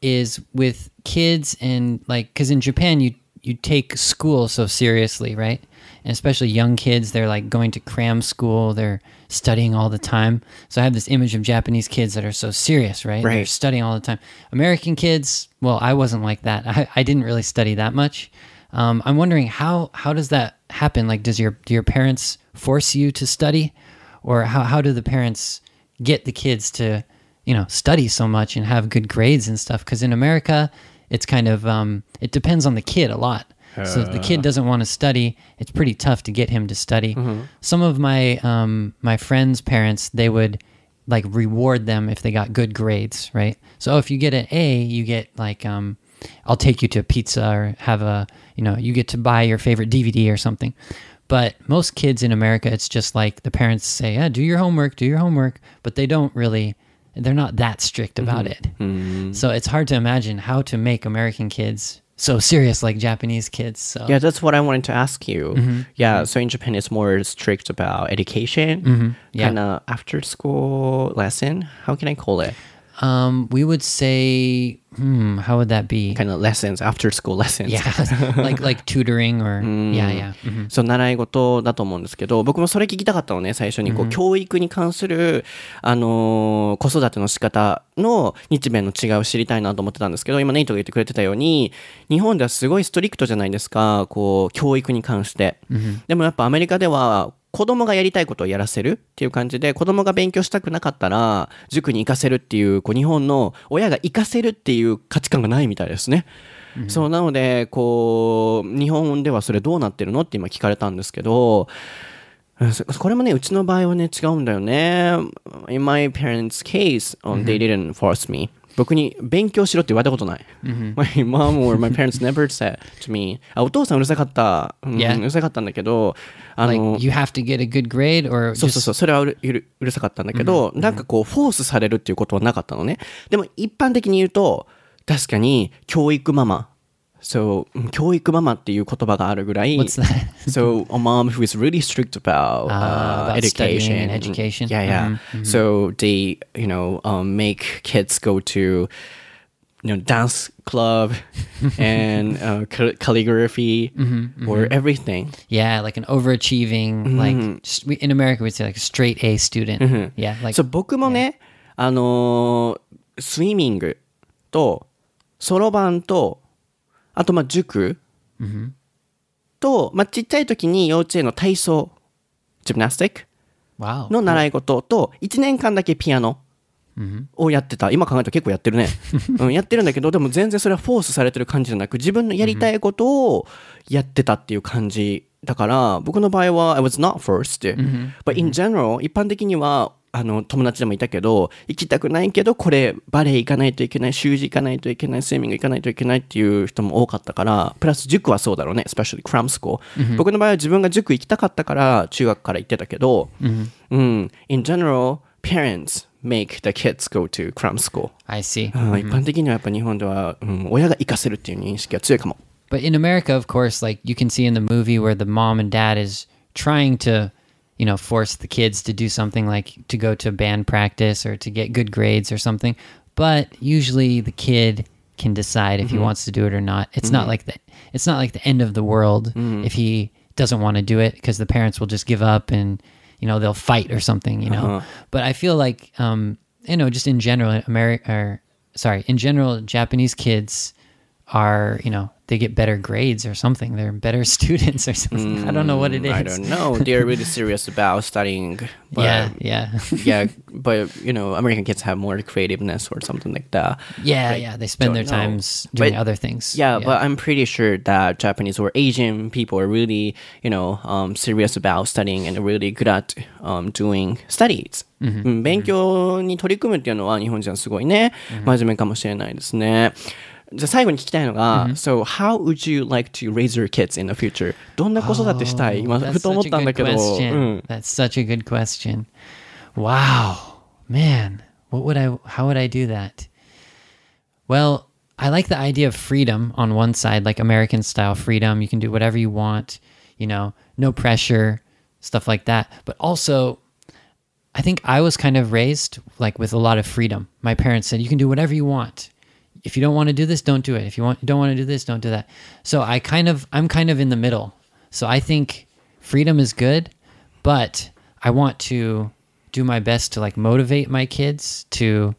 is with kids and like because in Japan you you take school so seriously, right? And especially young kids, they're like going to cram school, they're studying all the time. So I have this image of Japanese kids that are so serious, right? They're studying all the time. American kids, well, I wasn't like that. <laughs> I, I didn't really study that much. Um, I'm wondering how how does that happen? Like, does your do your parents force you to study, or how how do the parents get the kids to you know study so much and have good grades and stuff? Because in America, it's kind of um, it depends on the kid a lot. So if the kid doesn't want to study, it's pretty tough to get him to study. Some of my um, my friends' parents they would like reward them if they got good grades, right? So if you get an A, you get like um, I'll take you to a pizza or have a you know you get to buy your favorite DVD or something. But most kids in America, it's just like the parents say, "Yeah, do your homework, do your homework," but they don't really. They're not that strict about it. So it's hard to imagine how to make American kids so serious like Japanese kids. So Yeah, that's what I wanted to ask you. Mm-hmm. Yeah, mm-hmm. so in Japan it's more strict about education, mm-hmm. Yeah. kind of after school lesson. How can I call it? Um, we would say, hmm, how would that be? Kind of lessons, after school lessons. Yeah, <laughs> like like tutoring or yeah, yeah. Mhm. そう、習い事だと思うんですけど、僕もそれ聞きたかったのね、最初に。こう、教育に関する、あのー子育ての仕方の日米の違いを知りたいなと思ってたんですけど、今ネイトが言ってくれてたように、日本ではすごいストリクトじゃないですか、こう、教育に関して。でもやっぱアメリカでは、子供がやりたいことをやらせるっていう感じで、子供が勉強したくなかったら、塾に行かせるっていう、こう、日本の親が行かせるっていう価値観がないみたいですね。そう、なので、こう、日本ではそれどうなってるのって今聞かれたんですけど、これもね、うちの場合はね、違うんだよね。In my parents' case, um, they didn't force me. 僕に勉強しろって言われたことない。<laughs> My mom or my parents never said to me, あ、お父さんうるさかった。うん.うるさかったんだけど、あ Like の、you have to get a good grade or そうそうそう、それはうるうるうるさかったんだけど、なんかこう、フォースされるっていうことはなかったのね。でも一般的に言うと、確かに、教育ママ。そう、うん教育ママっていう言葉があるぐらい。 What's that? <laughs> so, a mom who is really strict about, Ah, uh, about studying education. and education. Yeah, yeah. So, they, you know, um, make kids go to you know, dance club <laughs> and uh, cal- calligraphy or everything. Yeah, like an overachieving, like just, we, in America we'd say like a straight A student. Yeah, like そう僕もね、あのースイミングとそろばんと あとまあ塾、と、まあ、ちっちゃい時に幼稚園の体操ジムナスティック.の習い事と1年間だけピアノをやってた。今考えたら結構やってるね、<laughs> うん、やってるんだけどでも全然それはフォースされてる感じじゃなく自分のやりたいことをやってたっていう感じだから僕の場合は I was not forced、but in general 一般的にはあの友達でもいたけど行きたくないけどこれバレエ行かないといけない習字行かないといけないスイミング行かないといけないっていう人も多かったからプラス塾はそうだろうね especially cram school、僕の場合は自分が塾行きたかったから中学から行ってたけど、うん、in general parents make the kids go to cram school、I see. うん。一般的にはやっぱ日本では、うん、親が行かせるっていう認識が強いかも。But in America, of course, like you can see in the movie where the mom and dad is trying to, you know, force the kids to do something like to go to band practice or to get good grades or something. But usually the kid can decide if he mm-hmm. wants to do it or not. It's not mm-hmm. like the it's not like the end of the world mm-hmm. if he doesn't want to do it because the parents will just give up and you know they'll fight or something, you know. Uh-huh. But I feel like um you know, just in general America or sorry, in general Japanese kids are you know they get better grades or something they're better <laughs> students or something i don't know what it is I don't know they're really serious about <laughs> studying but, yeah yeah <laughs> yeah but you know American kids have more creativeness or something like that yeah yeah they spend their don't know. times doing But- other things Yeah, but I'm pretty sure that Japanese or Asian people are really, you know, um, serious about studying and really good at um, doing studies. うん勉強に取り組むっていうのは日本人はすごいね、真面目かもしれないですね。 じゃあ最後に聞きたいのが、So how would you like to raise your kids in the future? どんな子育てしたい、今 That's ふと思っ such a たんだ good けど、う question. ん That's such a good question. Wow, man, what would I? How would I do that? Well, I like the idea of freedom on one side, like American style freedom. You can do whatever you want, you know, no pressure, stuff like that. But also, I think I was kind of raised like with a lot of freedom. My parents said, "You can do whatever you want. If you don't want to do this, don't do it. If you want don't want to do this, don't do that." So I kind of I'm kind of in the middle. So I think freedom is good, but I want to do my best to like motivate my kids to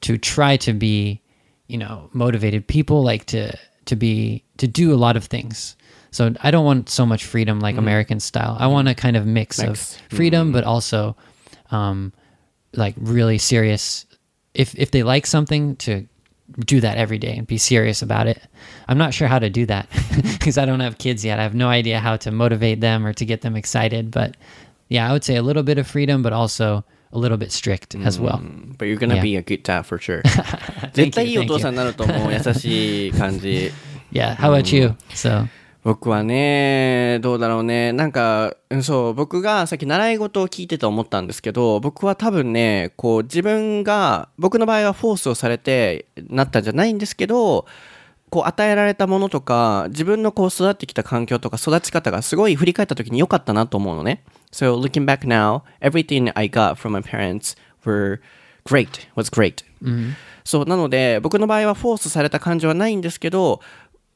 to try to be, you know, motivated people like to to be to do a lot of things. So I don't want so much freedom like American style. I want a kind of mix, Mix. of freedom but also um like really serious if if they like something to do that every day and be serious about it. I'm not sure how to do that <laughs> because I don't have kids yet. I have no idea how to motivate them or to get them excited, but yeah, I would say a little bit of freedom but also a little bit strict as well. But you're gonna Yeah. be a good dad for sure. <laughs> Thank <laughs> 絶対いい you, お thank 父さん you. になると思う。優しい感じ。 Yeah, how about you? So, 僕はね、どうだろうね。なんか、うんそう、僕がさっき習い事を聞いてて思ったんですけど、僕は多分ね、こう自分が、僕の場合はフォースをされてなったんじゃないんですけど、こう与えられたものとか、自分のこう育ってきた環境とか育ち方がすごい振り返った時に良かったなと思うのね。So looking back now, everything I got from my parents were great, was great. そう、なので、僕の場合はフォースされた感じはないんですけど、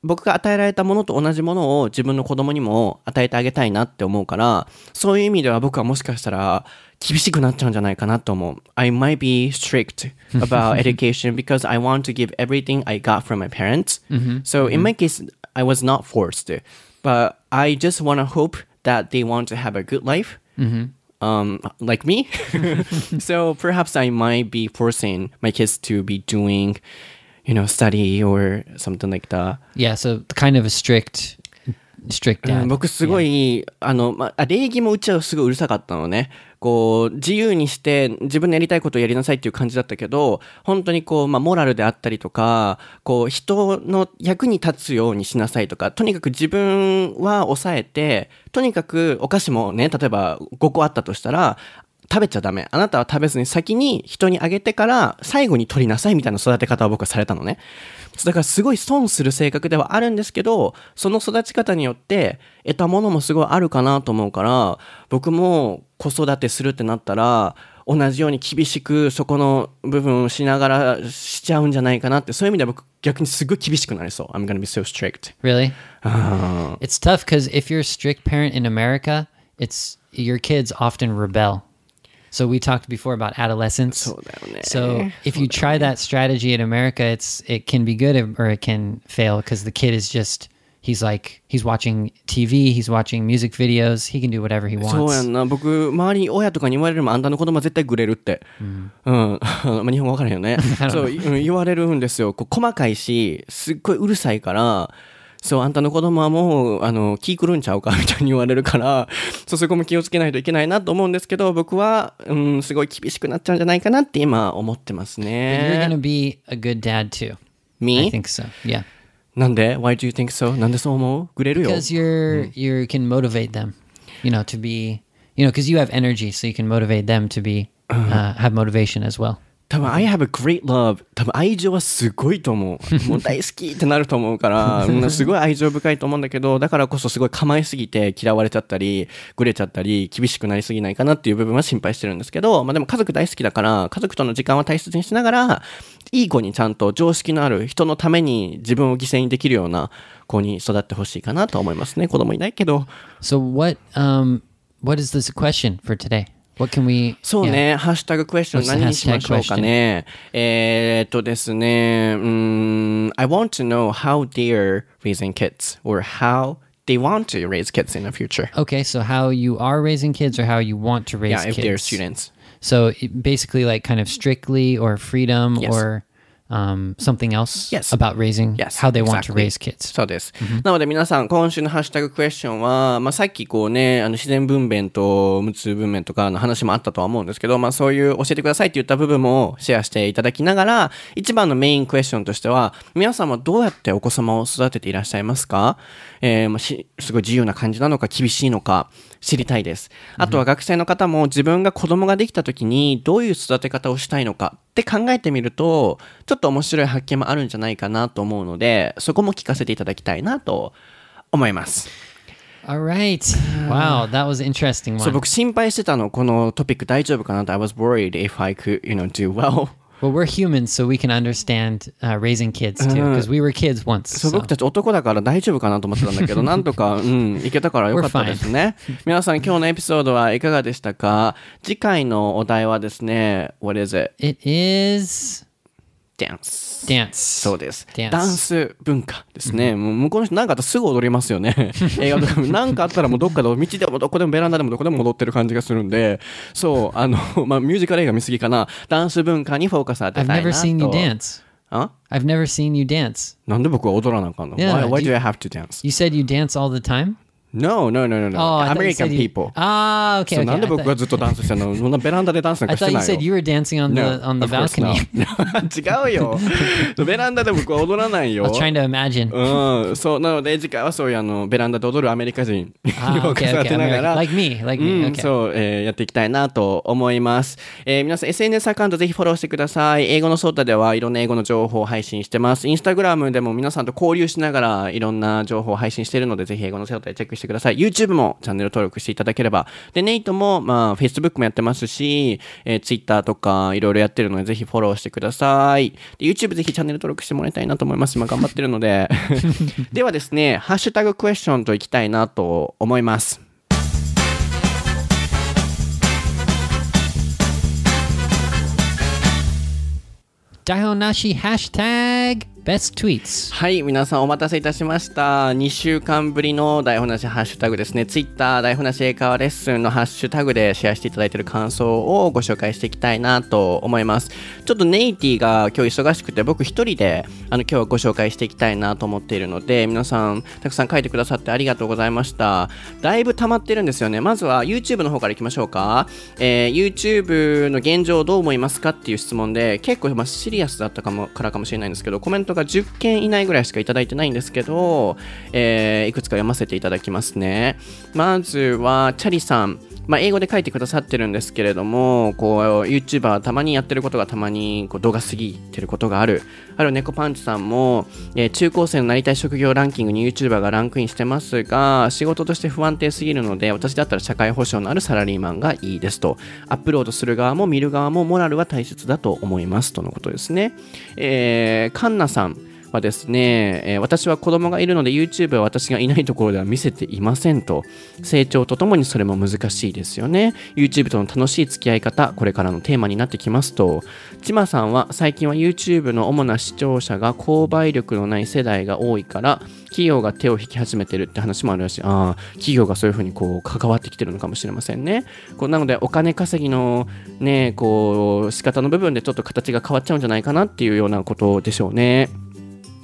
僕が与えられたものと同じものを自分の子供にも与えてあげたいなって思うから、そういう意味では僕はもしかしたら厳しくなっちゃうんじゃないかなと思う。I might be strict about education because I want to give everything I got from my parents. So in my case, I was not forced. But I just want to hope that they want to have a good life. Um, like me. so perhaps I might be forcing my kids to be doing, you know, study or something like that. yeah, so kind of a strict strict うん.僕すごい、あの、まあ、礼儀もうちはすごいうるさかったのね。こう、自由にして自分のやりたいことをやりなさいっていう感じだったけど、本当にこう、まあ、モラルであったりとか、こう、人の役に立つようにしなさいとか、とにかく自分は抑えて、とにかくお菓子もね、例えば5個あったとしたら、食べちゃダメ。あなたは食べずに先に人にあげてから最後に取りなさいみたいな育て方を僕はされたのね。だからすごい損する性格ではあるんですけど、その育ち方によって得たものもすごいあるかなと思うから、僕も子育てするってなったら、同じように厳しくそこの部分をしながらしちゃうんじゃないかなってそういう意味では僕逆にすごい厳しくなりそう I'm gonna be so strict Really? あ It's tough because if you're a strict parent in America, it's your kids often rebel. So we talked before about adolescence. そうだよね So if you try that strategy in America, it's it can be good or it can fail because the kid is just he's like he's watching TV, he's watching music videos, he can do whatever he そうや wants. んな僕周りに親とかに言われるもんあんたの子供は絶対グレるってうん、まあ日本語わからへんよねそう、うん言われるんですよこう細かいしすっごいうるさいから <laughs> <laughs> そうあんたの子供はもうあの気狂うんちゃうかみたいに言われるからそうそこも気をつけないといけないなと思うんですけど僕は、うん、すごい厳しくなっちゃうんじゃないかなって今思ってます But you're ね gonna be a good dad too. I Me? think so. Yeah. なんで Why do you think so? なんでそう思うグレるよ Because you're you can motivate them, you know, to be you know, because you have energy, so you can motivate them to be uh, have motivation as well. 多分 I have a great love 多分愛情はすごいと思う。<laughs> もう大好きってなると思うから <laughs> うんすごい愛情深いと思うんだけどだからこそすごい構えすぎて嫌われちゃったりグレちゃったり厳しくなりすぎないかなっていう部分は心配してるんですけど、まあ、でも家族大好きだから家族との時間は大切にしながらいい子にちゃんと常識のある人のために自分を犠牲にできるような子に育ってほしいかなと思いますね。子供いないけど。So what um what is this question for today? What can we そう yeah. ね、ハッシュタグクエスチョン What's the 何にしましょうかね。えーっとですね、うーん、I want to know how they're raising kids or how they want to raise kids in the future. Okay, so how you are raising kids or how you want to raise Yeah, if kids. they're students. So it- basically like kind of strictly or freedom Yes. or um, something else Yes. about raising Yes, how they want to raise kids. そうです。なので皆さん、今週のハッシュタグクエスチョンは、まあ、さっきこうね、あの自然分娩と無痛分娩とかの話もあったとは思うんですけど、まあそういう教えてくださいって言った部分もシェアしていただきながら、一番のメインクエスチョンとしては、皆さんはどうやってお子様を育てていらっしゃいますか？えーまあ、し、すごい自由な感じなのか厳しいのか知りたいです。あとは学生の方も自分が子供ができた時にどういう育て方をしたいのかって考えてみると、ちょっと面白い発見もあるんじゃないかなと思うので、そこも聞かせていただきたいなと思います。All right. Wow, that was an interesting そう、one. 僕心配してたの、このトピック大丈夫かなと。I was worried if I could, you know, do well. Well, we're humans, so we can understand uh, raising kids too, because we were kids once. そう、僕たち男だから大丈夫かなと思ってたんだけど、なんとか、うん、いけたからよかったですね。皆さん、今日のエピソードはいかがでしたか次回のお題はですね、What is it? It is Dance. dance. そうです。ダンス文化ですね。もう向こうの人なんかあったらすぐ踊りますよね。<laughs> 映画とかもなんかあったらもうどっかで道でもどこでもベランダでもどこでも踊ってる感じがするんで、そう、あの、<laughs> まあミュージカル映画見すぎかな。ダンス文化にフォーカス当て I've たいな never と。seen you dance. あ？I've never seen you dance. なんで僕は踊らなあかんの？Yeah, why, why do do you- I have to dance? You said you dance all the time? No, no, no, no, no. Oh, I thought you American said you- people. Ah, okay. そう okay. なんで I 僕 thought, がずっとダンスしてんのそんなベランダでダンスなん I かし thought て you ない said よ。you were dancing on the on the balcony. <laughs> 違うよ。<laughs> ベランダで僕は踊らない I よ was。trying to imagine. <laughs> うん、そう、なので次回はそういうあの、ベランダで踊るアメリカ人に Ah, フォーカ okay, ス当 okay. てなが.ら、Like me, like う me. ん、Okay. そう、えーやっていきたいなと思います。えー皆さん SNS アカウントぜひフォローしてください。英語のソータではいろんな英語の情報を配信してます。インスタグラムでも皆さんと交流しながらいろんな情報を配信しているので、ぜひ英語のソータでチェックしてください。YouTube もチャンネル登録していただければ。で、ネイトも、まあ、Facebook もやってますし、えー Twitter とかいろいろやってるので、ぜひフォローしてください。で YouTube ぜひチャンネル登録してもらいたいなと思います。今頑張ってるので。<laughs> ではですね、ハッシュタグクエスチョンといきたいなと思います。Daihonashi hashtag best tweets. はい、皆さんお待たせいたしました。2週間ぶりの台本なしハッシュタグですね。Twitter 台本なし英会話レッスンのハッシュタグでシェアしていただいている感想をご紹介していきたいなと思います。ちょっとネイティが今日忙しくて僕一人であの今日はご紹介していきたいなと思っているので皆さんたくさん書いてくださってありがとうございました。だいぶ溜まってるんですよね。まずは YouTube の方からいきましょうか。えー YouTube の現状どう思いますかっていう質問で結構まあシリアスだったかもからかもしれないんですけどコメントが10件以内ぐらいしかいただいてないんですけど、えーいくつか読ませていただきますね。まずはチャリさん。まあ、英語で書いてくださってるんですけれども、こう、YouTuber たまにやってることがたまにこう動画過ぎてることがある。ある猫パンチさんも、えー中高生のなりたい職業ランキングに YouTuber がランクインしてますが、仕事として不安定すぎるので、私だったら社会保障のあるサラリーマンがいいですと。アップロードする側も見る側もモラルは大切だと思いますとのことですね。えー、カンナさん。はですね、えー私は子供がいるので YouTube は私がいないところでは見せていませんと。成長とともにそれも難しいですよね。YouTube との楽しい付き合い方これからのテーマになってきますと。ちまさんは最近は YouTube の主な視聴者が購買力のない世代が多いから企業が手を引き始めてるって話もあるしああ企業がそういうふうにこう関わってきてるのかもしれませんね。こうなのでお金稼ぎのねこう仕方の部分でちょっと形が変わっちゃうんじゃないかなっていうようなことでしょうね。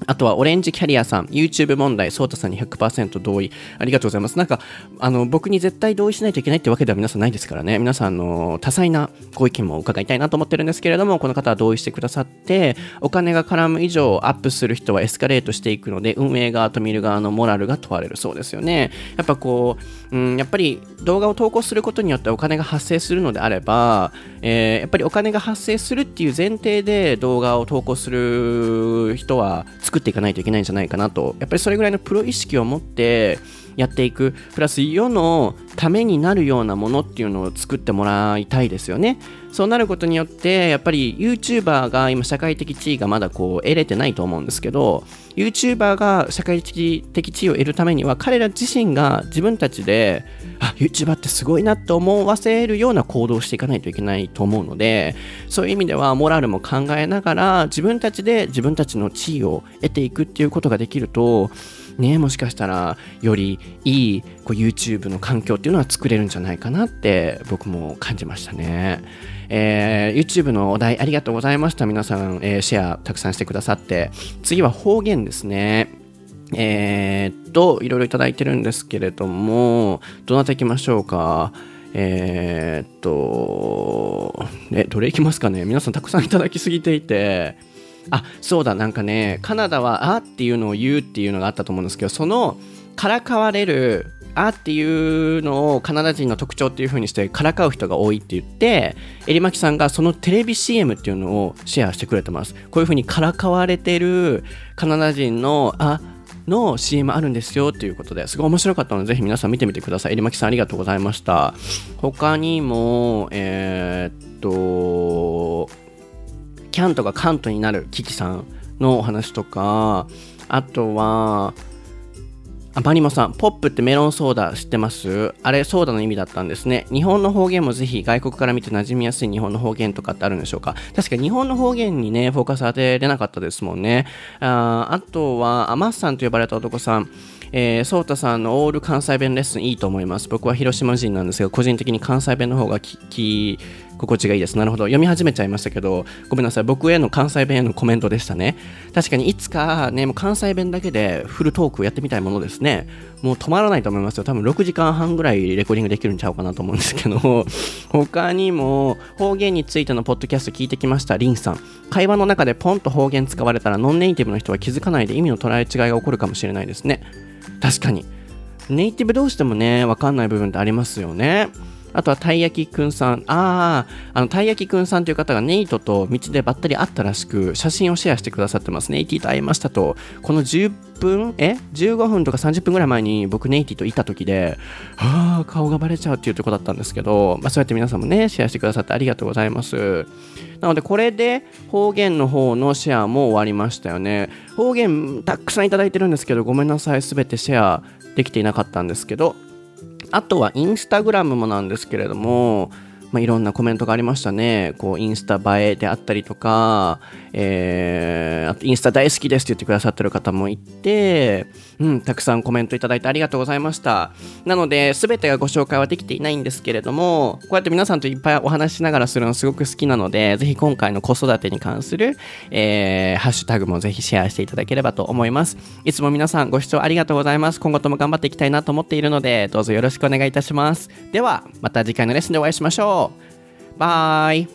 あとは、オレンジキャリアさん、YouTube 問題、ソータさんに100%同意。ありがとうございます。なんか、あの、僕に絶対同意しないといけないってわけでは皆さんないですからね。皆さん、あの、多彩なご意見も伺いたいなと思ってるんですけれども、この方は同意してくださって、お金が絡む以上、アップする人はエスカレートしていくので、運営側と見る側のモラルが問われるそうですよね。やっぱこう、うん、やっぱり動画を投稿することによってお金が発生するのであれば、えーやっぱりお金が発生するっていう前提で動画を投稿する人は作っていかないといけないんじゃないかなと。やっぱりそれぐらいのプロ意識を持ってやっていく。プラス世のためになるようなものっていうのを作ってもらいたいですよね。そうなることによってやっぱり YouTuber が今社会的地位がまだこう得れてないと思うんですけど YouTuber が社会的地位を得るためには彼ら自身が自分たちであ YouTuber ってすごいなって思わせるような行動をしていかないといけないと思うのでそういう意味ではモラルも考えながら自分たちで自分たちの地位を得ていくっていうことができるとね、もしかしたらよりいいこう YouTube の環境っていうのは作れるんじゃないかなって僕も感じましたね。えー YouTube のお題ありがとうございました。皆さん、えーシェアたくさんしてくださって。次は方言ですね。えーっと、いろいろいただいてるんですけれども、どなた行きましょうか？えーっと、え、どれ行きますかね？皆さんたくさんいただきすぎていて、あそうだなんかねカナダは「あ」っていうのを言うっていうのがあったと思うんですけどそのからかわれる「あ」っていうのをカナダ人の特徴っていう風にしてからかう人が多いって言ってえりまきさんがそのテレビ CM っていうのをシェアしてくれてます。こういう風にからかわれてるカナダ人の「あ」の CM あるんですよっていうことですごい面白かったのでぜひ皆さん見てみてください。えりまきさんありがとうございました。他にもえーっとキャントがカントになるキキさんのお話とかあとはあマリモさん、ポップってメロンソーダ知ってます？あれ、ソーダの意味だったんですね。日本の方言もぜひ外国から見て馴染みやすい日本の方言とかってあるんでしょうか？確か日本の方言にね、フォーカス当てれなかったですもんね。ああとは、アマッさんと呼ばれた男さん。えー、ソータさんのオール関西弁レッスンいいと思います。僕は広島人なんですが、個人的に関西弁の方が聞き心地がいいです。なるほど。読み始めちゃいましたけど、ごめんなさい。僕への関西弁へのコメントでしたね。確かにいつかね、もう関西弁だけでフルトークをやってみたいものですね。もう止まらないと思いますよ。多分6時間半ぐらいレコーディングできるんちゃうかなと思うんですけど、<laughs> 他にも方言についてのポッドキャスト聞いてきました。リンさん。会話の中でポンと方言使われたらノンネイティブの人は気づかないで意味の捉え違いが起こるかもしれないですね。確かに。ネイティブ同士でもね、わかんない部分ってありますよね。あとはたい焼きくんさん。ああ、あの、たい焼きくんさんという方がネイトと道でばったり会ったらしく、写真をシェアしてくださってます。ネイティと会いましたと。この10分、え ?15 分とか30分ぐらい前に僕ネイティといた時で、はあ、顔がバレちゃうっていうとこだったんですけど、まあそうやって皆さんもね、シェアしてくださってありがとうございます。なので、これで方言の方のシェアも終わりましたよね。方言たくさんいただいてるんですけど、ごめんなさい。すべてシェアできていなかったんですけど、あとはインスタグラムもなんですけれども、まあ、いろんなコメントがありましたね。こう、インスタ映えであったりとか、えー、あとインスタ大好きですって言ってくださってる方もいて、うん、たくさんコメントいただいてありがとうございました。なので、すべてがご紹介はできていないんですけれども、こうやって皆さんといっぱいお話しながらするのすごく好きなので、ぜひ今回の子育てに関する、えー、ハッシュタグもぜひシェアしていただければと思います。いつも皆さんご視聴ありがとうございます。今後とも頑張っていきたいなと思っているので、どうぞよろしくお願いいたします。では、また次回のレッスンでお会いしましょう。バイ。